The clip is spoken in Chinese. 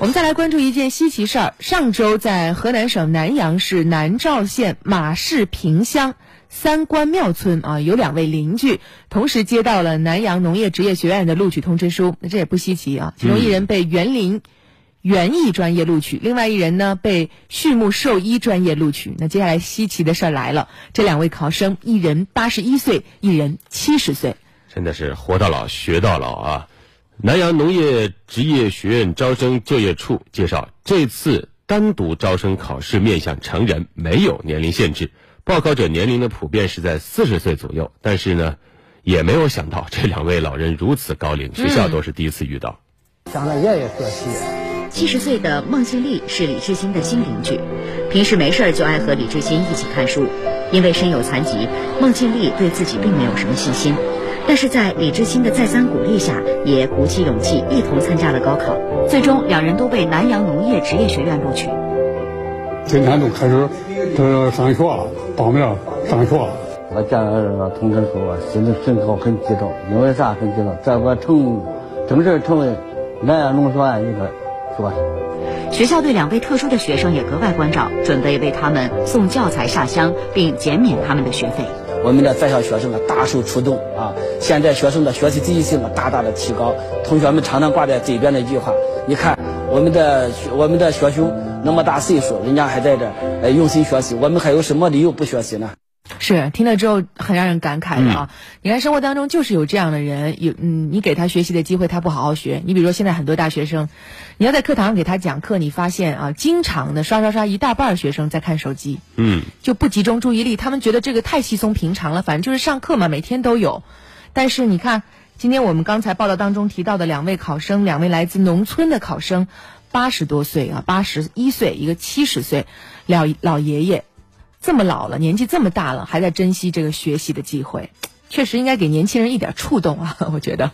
我们再来关注一件稀奇事儿。上周在河南省南阳市南召县马市坪乡三官庙村啊，有两位邻居同时接到了南阳农业职业学院的录取通知书。那这也不稀奇啊，其中一人被园林园艺专业录取，另外一人呢被畜牧兽医专业录取。那接下来稀奇的事儿来了，这两位考生，一人八十一岁，一人七十岁，真的是活到老学到老啊！南阳农业职业学院招生就业处介绍，这次单独招生考试面向成人，没有年龄限制，报考者年龄呢普遍是在四十岁左右。但是呢，也没有想到这两位老人如此高龄，学校都是第一次遇到。想着爷爷学习。七十岁的孟庆丽是李志新的新邻居，平时没事就爱和李志新一起看书。因为身有残疾，孟庆丽对自己并没有什么信心。但是在李志新的再三鼓励下，也鼓起勇气一同参加了高考。最终，两人都被南阳农业职业学院录取。今天都开始这上学了，报名上学了。我见到这个通知书，心里深刻很激动。因为啥很激动？在我成正式成为南阳农学院一个学生。学校对两位特殊的学生也格外关照，准备为他们送教材下乡，并减免他们的学费。我们的在校学生呢大受触动啊！现在学生的学习积极性啊大大的提高。同学们常常挂在嘴边的一句话：你看我们的我们的学兄那么大岁数，人家还在这呃用心学习，我们还有什么理由不学习呢？是听了之后很让人感慨的啊！你看生活当中就是有这样的人，有嗯，你给他学习的机会，他不好好学。你比如说现在很多大学生，你要在课堂上给他讲课，你发现啊，经常的刷刷刷，一大半学生在看手机，嗯，就不集中注意力。他们觉得这个太稀松平常了，反正就是上课嘛，每天都有。但是你看，今天我们刚才报道当中提到的两位考生，两位来自农村的考生，八十多岁啊，八十一岁，一个七十岁，老老爷爷。这么老了，年纪这么大了，还在珍惜这个学习的机会，确实应该给年轻人一点触动啊！我觉得。